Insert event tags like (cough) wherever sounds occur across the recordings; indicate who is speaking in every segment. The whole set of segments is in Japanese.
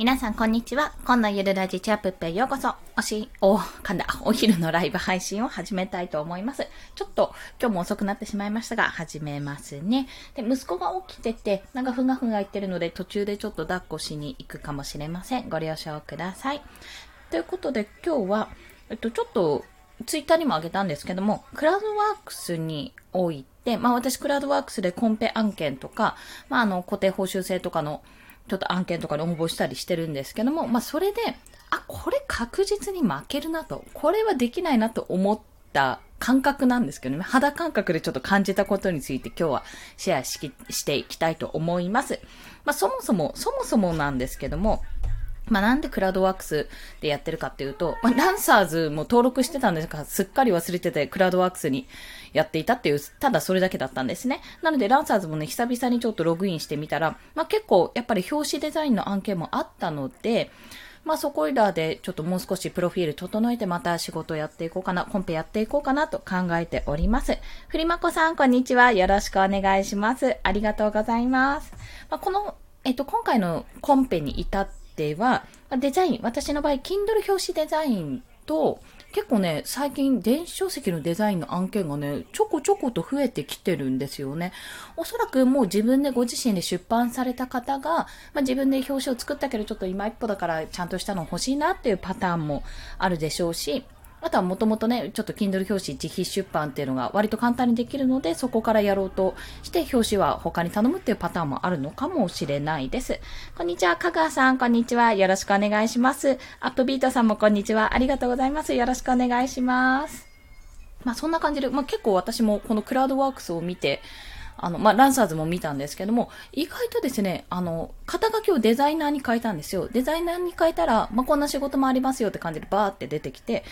Speaker 1: 皆さん、こんにちは。今度ゆるラジチャップッペへようこそ。おし、お、かんだ、お昼のライブ配信を始めたいと思います。ちょっと、今日も遅くなってしまいましたが、始めますね。で、息子が起きてて、なんかふがふが言ってるので、途中でちょっと抱っこしに行くかもしれません。ご了承ください。ということで、今日は、えっと、ちょっと、ツイッターにもあげたんですけども、クラウドワークスにおいて、まあ私クラウドワークスでコンペ案件とか、まああの固定報酬制とかのちょっと案件とかに応募したりしてるんですけども、まあそれで、あ、これ確実に負けるなと、これはできないなと思った感覚なんですけどね、肌感覚でちょっと感じたことについて今日はシェアししていきたいと思います。まあそもそも、そもそもなんですけども、まあ、なんでクラウドワークスでやってるかっていうと、まあ、ランサーズも登録してたんですが、すっかり忘れてて、クラウドワークスにやっていたっていう、ただそれだけだったんですね。なので、ランサーズもね、久々にちょっとログインしてみたら、まあ、結構、やっぱり表紙デザインの案件もあったので、まあそこいらでちょっともう少しプロフィール整えてまた仕事やっていこうかな、コンペやっていこうかなと考えております。ふりまこさん、こんにちは。よろしくお願いします。ありがとうございます。まあ、この、えっと、今回のコンペに至っては、デザイン、私の場合、Kindle 表紙デザインと、結構ね、最近電子書籍のデザインの案件がね、ちょこちょこと増えてきてるんですよね。おそらくもう自分でご自身で出版された方が、まあ、自分で表紙を作ったけどちょっと今一歩だからちゃんとしたの欲しいなっていうパターンもあるでしょうし、あとはもともとね、ちょっと Kindle 表紙自費出版っていうのが割と簡単にできるので、そこからやろうとして、表紙は他に頼むっていうパターンもあるのかもしれないです。こんにちは、香川さん、こんにちは。よろしくお願いします。アップビートさんもこんにちは。ありがとうございます。よろしくお願いします。まあそんな感じで、まあ結構私もこのクラウドワークスを見て、あの、まあ、ランサーズも見たんですけども、意外とですね、あの、肩書きをデザイナーに変えたんですよ。デザイナーに変えたら、まあ、こんな仕事もありますよって感じでバーって出てきて、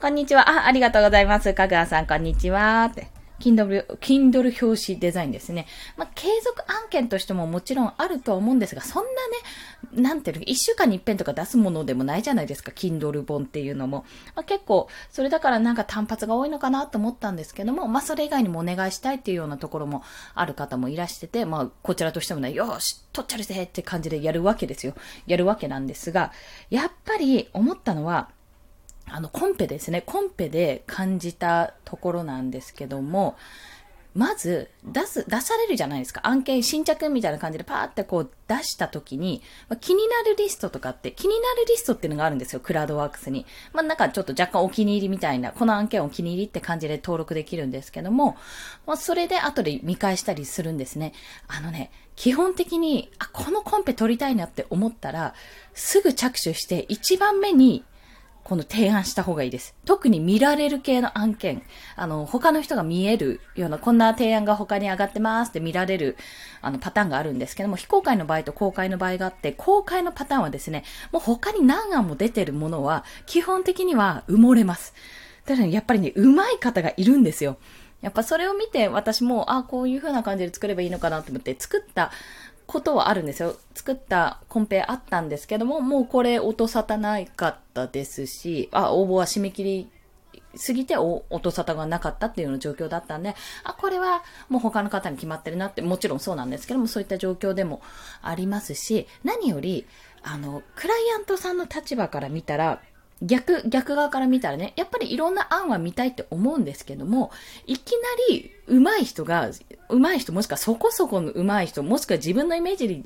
Speaker 1: こんにちは。あ、ありがとうございます。かぐわさん、こんにちは。って。Kindle、Kindle 表紙デザインですね。まあ、継続案件としてももちろんあるとは思うんですが、そんなね、なんていうの、一週間に一遍とか出すものでもないじゃないですか、Kindle 本っていうのも。まあ、結構、それだからなんか単発が多いのかなと思ったんですけども、まあ、それ以外にもお願いしたいっていうようなところもある方もいらしてて、まあ、こちらとしてもね、よし、取っちゃるぜって感じでやるわけですよ。やるわけなんですが、やっぱり思ったのは、あの、コンペですね。コンペで感じたところなんですけども、まず、出す、出されるじゃないですか。案件、新着みたいな感じでパーってこう出した時に、まあ、気になるリストとかって、気になるリストっていうのがあるんですよ。クラウドワークスに。まあ、なんかちょっと若干お気に入りみたいな、この案件お気に入りって感じで登録できるんですけども、まあ、それで後で見返したりするんですね。あのね、基本的に、あ、このコンペ取りたいなって思ったら、すぐ着手して一番目にこの提案した方がいいです。特に見られる系の案件、あの、他の人が見えるような、こんな提案が他に上がってますって見られる、あの、パターンがあるんですけども、非公開の場合と公開の場合があって、公開のパターンはですね、もう他に何案も出てるものは、基本的には埋もれます。ただ、ね、やっぱりね、上手い方がいるんですよ。やっぱそれを見て私も、あこういう風な感じで作ればいいのかなと思って作ったことはあるんですよ。作ったコンペあったんですけども、もうこれ音沙汰ないかったですし、あ、応募は締め切り過ぎて音沙汰がなかったっていうような状況だったんで、あ、これはもう他の方に決まってるなって、もちろんそうなんですけども、そういった状況でもありますし、何より、あの、クライアントさんの立場から見たら、逆、逆側から見たらね、やっぱりいろんな案は見たいって思うんですけども、いきなり上手い人が、上手い人もしくはそこそこの上手い人、もしくは自分のイメージに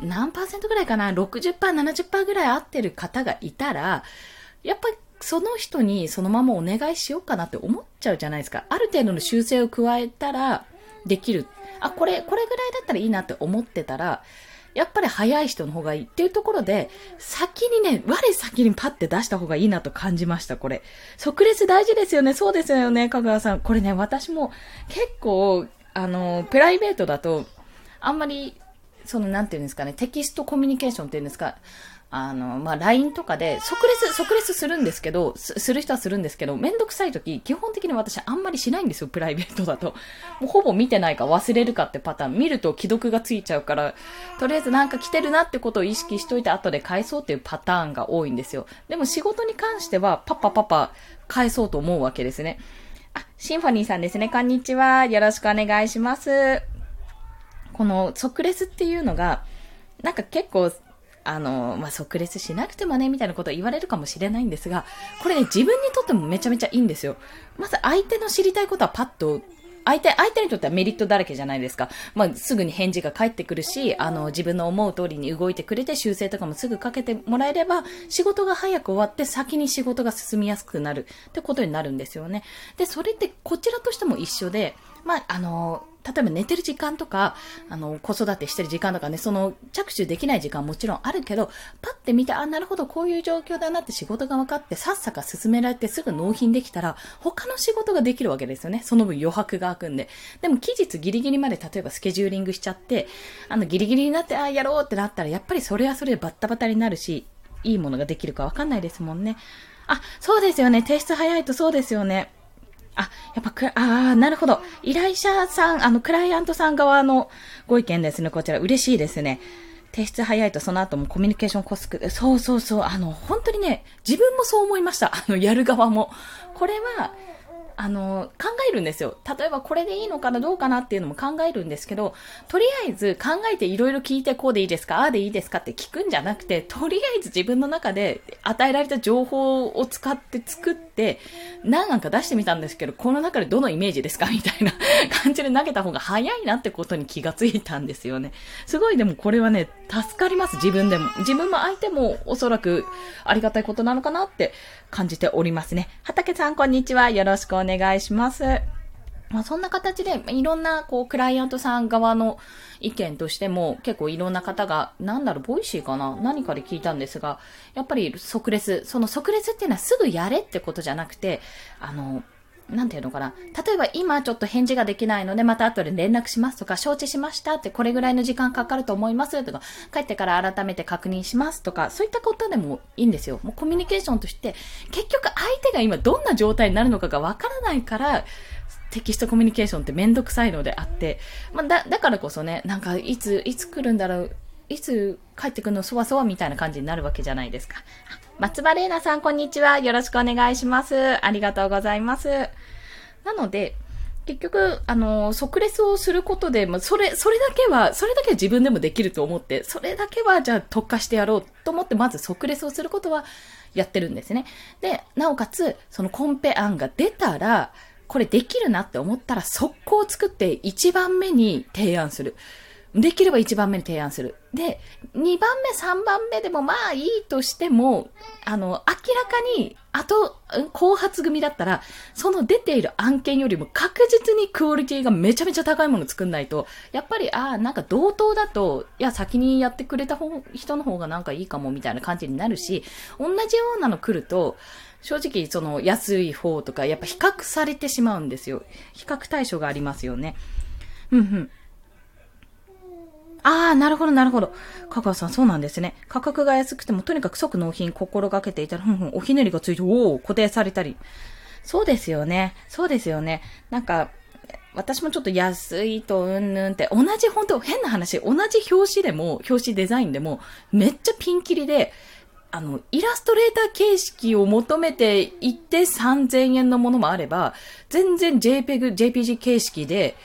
Speaker 1: 何パーセントぐらいかな ?60%、70%ぐらい合ってる方がいたら、やっぱりその人にそのままお願いしようかなって思っちゃうじゃないですか。ある程度の修正を加えたらできる。あ、これ、これぐらいだったらいいなって思ってたら、やっぱり早い人の方がいいっていうところで、先にね、我先にパッて出した方がいいなと感じました、これ。即列大事ですよね。そうですよね、香川さん。これね、私も結構、あの、プライベートだと、あんまり、その、なんていうんですかね、テキストコミュニケーションっていうんですか、あの、まあ、LINE とかで、即列、即列するんですけど、する人はするんですけど、めんどくさい時、基本的に私あんまりしないんですよ、プライベートだと。もうほぼ見てないか忘れるかってパターン。見ると既読がついちゃうから、とりあえずなんか来てるなってことを意識しといて後で返そうっていうパターンが多いんですよ。でも仕事に関しては、パッパパパ返そうと思うわけですね。あ、シンフォニーさんですね。こんにちは。よろしくお願いします。この即レスっていうのが、なんか結構、あの、まあ、即レスしなくてもね、みたいなことを言われるかもしれないんですが、これね、自分にとってもめちゃめちゃいいんですよ。まず相手の知りたいことはパッと相手、相手にとってはメリットだらけじゃないですか。まあ、すぐに返事が返ってくるし、あの、自分の思う通りに動いてくれて、修正とかもすぐかけてもらえれば、仕事が早く終わって、先に仕事が進みやすくなるってことになるんですよね。で、それってこちらとしても一緒で、まあ、あの、例えば寝てる時間とか、あの、子育てしてる時間とかね、その着手できない時間もちろんあるけど、パッて見て、あ、なるほど、こういう状況だなって仕事が分かって、さっさか進められてすぐ納品できたら、他の仕事ができるわけですよね。その分余白が空くんで。でも期日ギリギリまで例えばスケジューリングしちゃって、あの、ギリギリになって、あ、やろうってなったら、やっぱりそれはそれでバッタバタになるし、いいものができるか分かんないですもんね。あ、そうですよね。提出早いとそうですよね。あ、やっぱく、ああ、なるほど。依頼者さん、あの、クライアントさん側のご意見ですね。こちら、嬉しいですね。提出早いとその後もコミュニケーションコスク、そうそうそう、あの、本当にね、自分もそう思いました。あの、やる側も。これは、あの、考えるんですよ。例えばこれでいいのかな、どうかなっていうのも考えるんですけど、とりあえず考えていろいろ聞いてこうでいいですか、ああでいいですかって聞くんじゃなくて、とりあえず自分の中で与えられた情報を使って作って、何案か出してみたんですけど、この中でどのイメージですかみたいな (laughs) 感じで投げた方が早いなってことに気がついたんですよね。すごいでもこれはね、助かります、自分でも。自分も相手もおそらくありがたいことなのかなって感じておりますね。畑さん、こんにちは。よろしくお願い願いします。まあ、そんな形で、いろんな、こう、クライアントさん側の意見としても、結構いろんな方が、なんだろう、ボイシーかな？何かで聞いたんですが、やっぱり即レス、その即レスっていうのはすぐやれってことじゃなくて、あの、なんていうのかな。例えば今ちょっと返事ができないので、また後で連絡しますとか、承知しましたってこれぐらいの時間かかると思いますとか、帰ってから改めて確認しますとか、そういったことでもいいんですよ。もうコミュニケーションとして、結局相手が今どんな状態になるのかがわからないから、テキストコミュニケーションってめんどくさいのであって、まあ、だ、だからこそね、なんかいつ、いつ来るんだろう、いつ帰ってくるのそわそわみたいな感じになるわけじゃないですか。松葉玲奈さん、こんにちは。よろしくお願いします。ありがとうございます。なので、結局、あの、即レスをすることで、まあ、それ、それだけは、それだけは自分でもできると思って、それだけは、じゃあ特化してやろうと思って、まず即レスをすることはやってるんですね。で、なおかつ、そのコンペ案が出たら、これできるなって思ったら、速攻作って1番目に提案する。できれば1番目に提案する。で、2番目、3番目でもまあいいとしても、あの、明らかに、あと、後発組だったら、その出ている案件よりも確実にクオリティがめちゃめちゃ高いもの作んないと、やっぱり、ああ、なんか同等だと、いや、先にやってくれた方人の方がなんかいいかもみたいな感じになるし、同じようなの来ると、正直、その安い方とか、やっぱ比較されてしまうんですよ。比較対象がありますよね。うんうん。ああ、なるほど、なるほど。香川さん、そうなんですね。価格が安くても、とにかく即納品心がけていたら、ふんふん、おひねりがついて、おお、固定されたり。そうですよね。そうですよね。なんか、私もちょっと安いとうんぬんって、同じ本当変な話、同じ表紙でも、表紙デザインでも、めっちゃピンキリで、あの、イラストレーター形式を求めていって3000円のものもあれば、全然 JPEG、JPG 形式で、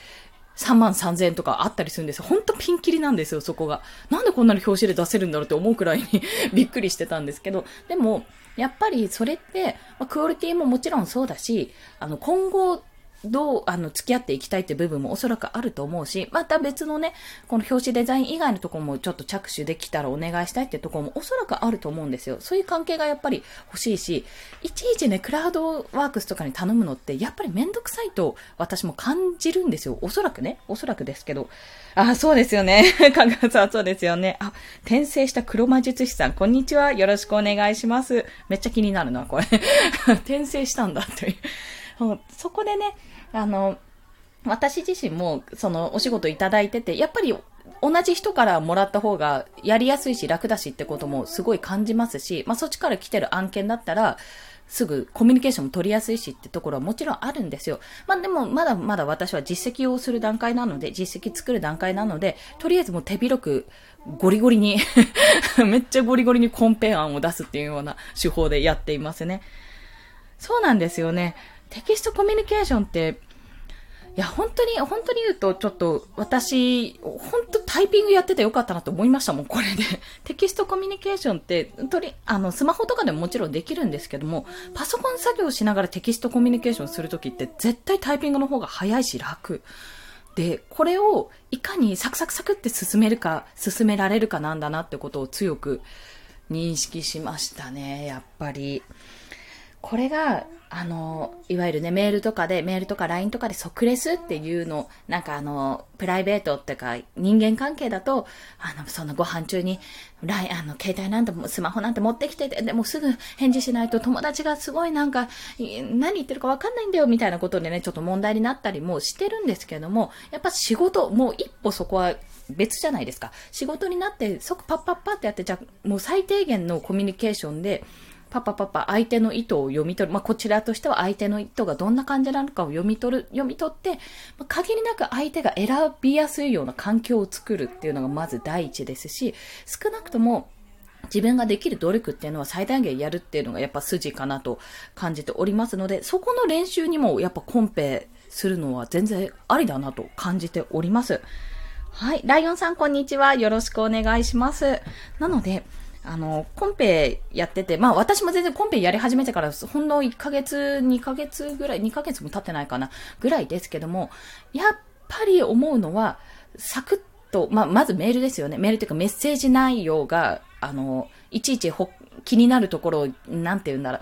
Speaker 1: 3万3000円とかあったりするんですよ。ほんとピンキリなんですよ、そこが。なんでこんなに表紙で出せるんだろうって思うくらいに (laughs) びっくりしてたんですけど、でも、やっぱりそれって、まあ、クオリティももちろんそうだし、あの、今後、どう、あの、付き合っていきたいって部分もおそらくあると思うし、また別のね、この表紙デザイン以外のとこもちょっと着手できたらお願いしたいってとこもおそらくあると思うんですよ。そういう関係がやっぱり欲しいし、いちいちね、クラウドワークスとかに頼むのって、やっぱりめんどくさいと私も感じるんですよ。おそらくね。おそらくですけど。あ、そうですよね。(laughs) かがさん、そうですよね。あ、転生した黒魔術師さん、こんにちは。よろしくお願いします。めっちゃ気になるな、これ。(laughs) 転生したんだという。そこでね、あの、私自身も、その、お仕事いただいてて、やっぱり、同じ人からもらった方がやりやすいし楽だしってこともすごい感じますし、まあそっちから来てる案件だったら、すぐコミュニケーションも取りやすいしってところはもちろんあるんですよ。まあでもまだまだ私は実績をする段階なので、実績作る段階なので、とりあえずもう手広くゴリゴリに (laughs) めっちゃゴリゴリにコンペ案を出すっていうような手法でやっていますね。そうなんですよね。テキストコミュニケーションっていや、本当に、本当に言うと、ちょっと、私、本当タイピングやっててよかったなと思いましたもん、これで。(laughs) テキストコミュニケーションって、とり、あの、スマホとかでももちろんできるんですけども、パソコン作業しながらテキストコミュニケーションするときって、絶対タイピングの方が早いし楽。で、これをいかにサクサクサクって進めるか、進められるかなんだなってことを強く認識しましたね、やっぱり。これが、あの、いわゆるね、メールとかで、メールとか LINE とかで即レスっていうの、なんかあの、プライベートっていうか、人間関係だと、あの、そのご飯中に、LINE、あの、携帯なんて、スマホなんて持ってきてて、でもすぐ返事しないと友達がすごいなんか、何言ってるかわかんないんだよ、みたいなことでね、ちょっと問題になったりもしてるんですけども、やっぱ仕事、もう一歩そこは別じゃないですか。仕事になって、即パッパッパってやって、じゃ、もう最低限のコミュニケーションで、パパパパ相手の意図を読み取る。まあ、こちらとしては相手の意図がどんな感じなのかを読み取る、読み取って、まあ、限りなく相手が選びやすいような環境を作るっていうのがまず第一ですし、少なくとも自分ができる努力っていうのは最大限やるっていうのがやっぱ筋かなと感じておりますので、そこの練習にもやっぱコンペするのは全然ありだなと感じております。はい。ライオンさん、こんにちは。よろしくお願いします。なので、あの、コンペやってて、まあ私も全然コンペやり始めてから、ほんの1ヶ月、2ヶ月ぐらい、2ヶ月も経ってないかな、ぐらいですけども、やっぱり思うのは、サクッと、まあまずメールですよね。メールというかメッセージ内容が、あの、いちいちほ気になるところを、なんて言うんだろう。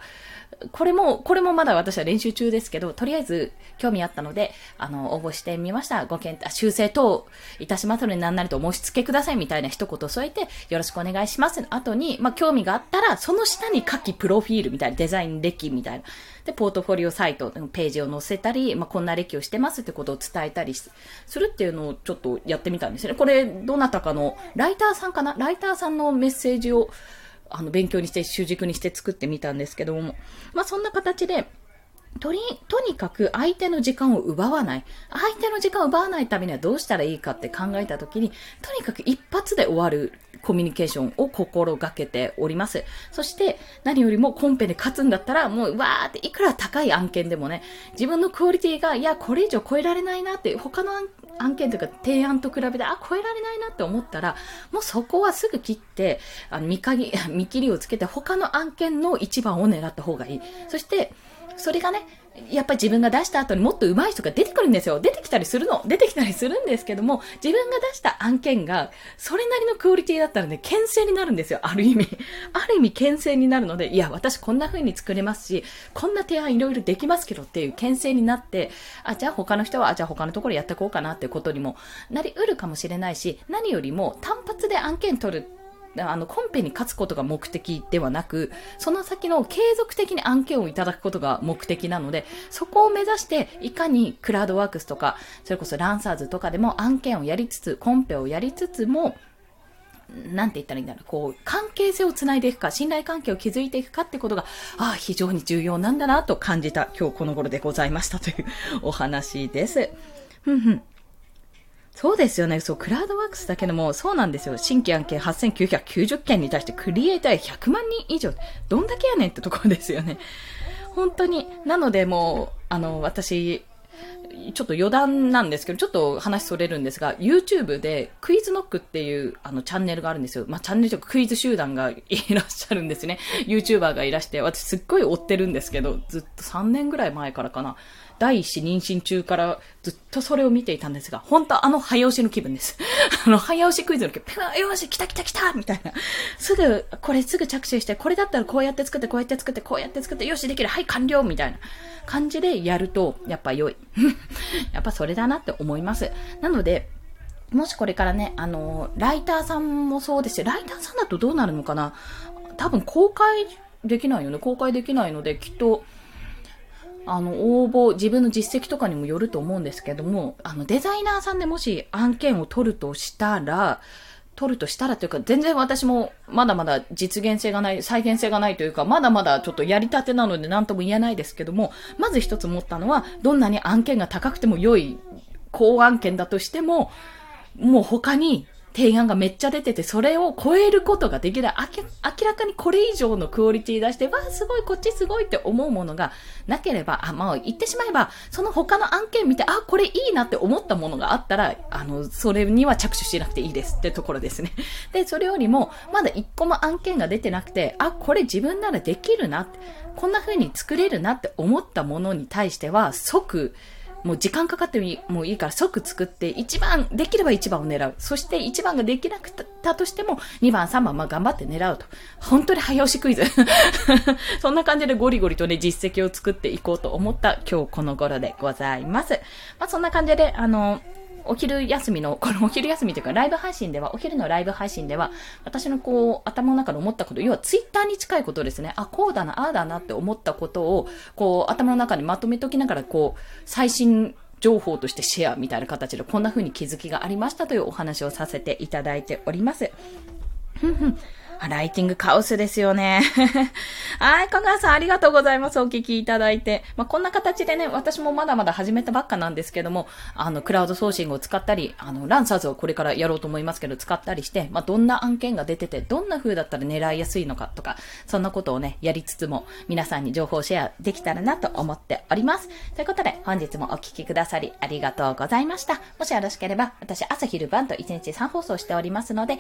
Speaker 1: これも、これもまだ私は練習中ですけど、とりあえず興味あったので、あの、応募してみました。ご検討、修正等いたしますので、何なりとお申し付けくださいみたいな一言添えて、よろしくお願いします。後に、まあ、興味があったら、その下に書きプロフィールみたいな、デザイン歴みたいな。で、ポートフォリオサイトの、ページを載せたり、まあ、こんな歴をしてますってことを伝えたりするっていうのをちょっとやってみたんですね。これ、どなたかの、ライターさんかな？ライターさんのメッセージを、あの、勉強にして、習熟にして作ってみたんですけども、まあ、そんな形で、とり、とにかく相手の時間を奪わない。相手の時間を奪わないためにはどうしたらいいかって考えたときに、とにかく一発で終わるコミュニケーションを心がけております。そして、何よりもコンペで勝つんだったら、もう、わーって、いくら高い案件でもね、自分のクオリティが、いや、これ以上超えられないなって、他の案件というか提案と比べて、あ、超えられないなって思ったら、もうそこはすぐ切って、あの見限り、(laughs) 見切りをつけて、他の案件の一番を狙った方がいい。そして、それがね、やっぱり自分が出した後にもっと上手い人が出てくるんですよ。出てきたりするの。出てきたりするんですけども、自分が出した案件が、それなりのクオリティだったらね、牽制になるんですよ。ある意味。ある意味牽制になるので、いや、私こんな風に作れますし、こんな提案いろいろできますけどっていう牽制になって、あ、じゃあ他の人は、あ、じゃあ他のところやっていこうかなってことにもなり得るかもしれないし、何よりも単発で案件取るあの、コンペに勝つことが目的ではなく、その先の継続的に案件をいただくことが目的なので、そこを目指して、いかにクラウドワークスとか、それこそランサーズとかでも案件をやりつつ、コンペをやりつつも、なんて言ったらいいんだろう、こう、関係性をつないでいくか、信頼関係を築いていくかってことが、ああ、非常に重要なんだなと感じた今日この頃でございましたというお話です。ふんふん。そうですよね。そう、クラウドワークスだけでも、そうなんですよ。新規案件8990件に対してクリエイター100万人以上。どんだけやねんってところですよね。本当に。なのでもう、あの、私、ちょっと余談なんですけど、ちょっと話それるんですが、YouTube でクイズノックっていうあのチャンネルがあるんですよ。まあ、チャンネルとかクイズ集団がいらっしゃるんですね。YouTuber がいらして、私すっごい追ってるんですけど、ずっと3年ぐらい前からかな。第一子妊娠中からずっとそれを見ていたんですが、本当あの早押しの気分です。(laughs) あの早押しクイズの気分、よし、来た来た来たみたいな。すぐ、これすぐ着手して、これだったらこうやって作って、こうやって作って、こうやって作って、よし、できる、はい完了みたいな感じでやると、やっぱ良い。(laughs) やっぱそれだなって思います。なので、もしこれからね、あの、ライターさんもそうですよ。ライターさんだとどうなるのかな多分公開できないよね。公開できないので、きっと、あの、応募、自分の実績とかにもよると思うんですけども、あの、デザイナーさんでもし案件を取るとしたら、取るとしたらというか、全然私もまだまだ実現性がない、再現性がないというか、まだまだちょっとやりたてなので何とも言えないですけども、まず一つ思ったのは、どんなに案件が高くても良い高案件だとしても、もう他に提案がめっちゃ出てて、それを超えることができない。明らかにこれ以上のクオリティ出して、わあ、すごい、こっちすごいって思うものがなければ、あ、まあ、言ってしまえば、その他の案件見て、あ、これいいなって思ったものがあったら、あの、それには着手しなくていいですってところですね。(laughs) で、それよりも、まだ一個も案件が出てなくて、あ、これ自分ならできるなって、こんな風に作れるなって思ったものに対しては、即、もう時間かかってもいいから即作って、1番、できれば1番を狙う。そして1番ができなくたとしても、2番、3番、まあ頑張って狙うと。本当に早押しクイズ。(laughs) そんな感じでゴリゴリとね、実績を作っていこうと思った今日この頃でございます。まあそんな感じで、あの、お昼休みの、この (laughs) お昼休みというか、ライブ配信では、お昼のライブ配信では、私のこう、頭の中で思ったこと、要はツイッターに近いことですね。あ、こうだな、ああだなって思ったことを、こう、頭の中にまとめときながら、こう、最新情報としてシェアみたいな形でこんな風に気づきがありましたというお話をさせていただいております。ふんふん。ライティングカオスですよね。(laughs) はい、香川さんありがとうございます。お聞きいただいて。まあ、こんな形でね、私もまだまだ始めたばっかなんですけども、あの、クラウドソーシングを使ったり、あの、ランサーズをこれからやろうと思いますけど、使ったりして、まあ、どんな案件が出てて、どんな風だったら狙いやすいのかとか、そんなことをね、やりつつも、皆さんに情報シェアできたらなと思っております。ということで、本日もお聞きくださりありがとうございました。もしよろしければ、私朝昼晩と1日3放送しておりますので、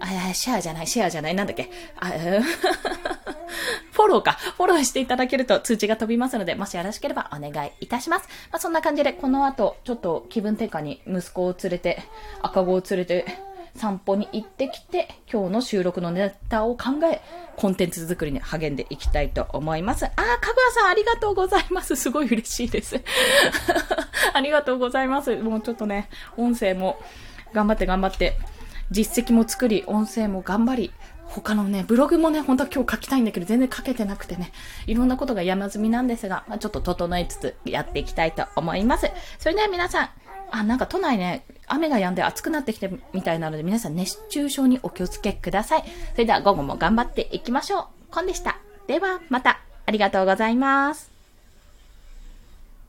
Speaker 1: あ、シェアじゃない、シェアじゃない、なんだっけ、あ、(laughs) フォローか。フォローしていただけると通知が飛びますので、もしよろしければお願いいたします。まあ、そんな感じで、この後、ちょっと気分転換に息子を連れて、赤子を連れて、散歩に行ってきて、今日の収録のネタを考え、コンテンツ作りに励んでいきたいと思います。あー、かぐわさんありがとうございます。すごい嬉しいです。(laughs) ありがとうございます。もうちょっとね、音声も頑張って頑張って、実績も作り、音声も頑張り、他のね、ブログもね、本当は今日書きたいんだけど、全然書けてなくてね、いろんなことが山積みなんですが、まあ、ちょっと整えつつやっていきたいと思います。それでは皆さん、あ、なんか都内ね、雨が止んで暑くなってきてみたいなので、皆さん熱中症にお気をつけください。それでは午後も頑張っていきましょう。コンでした。では、また、ありがとうございます。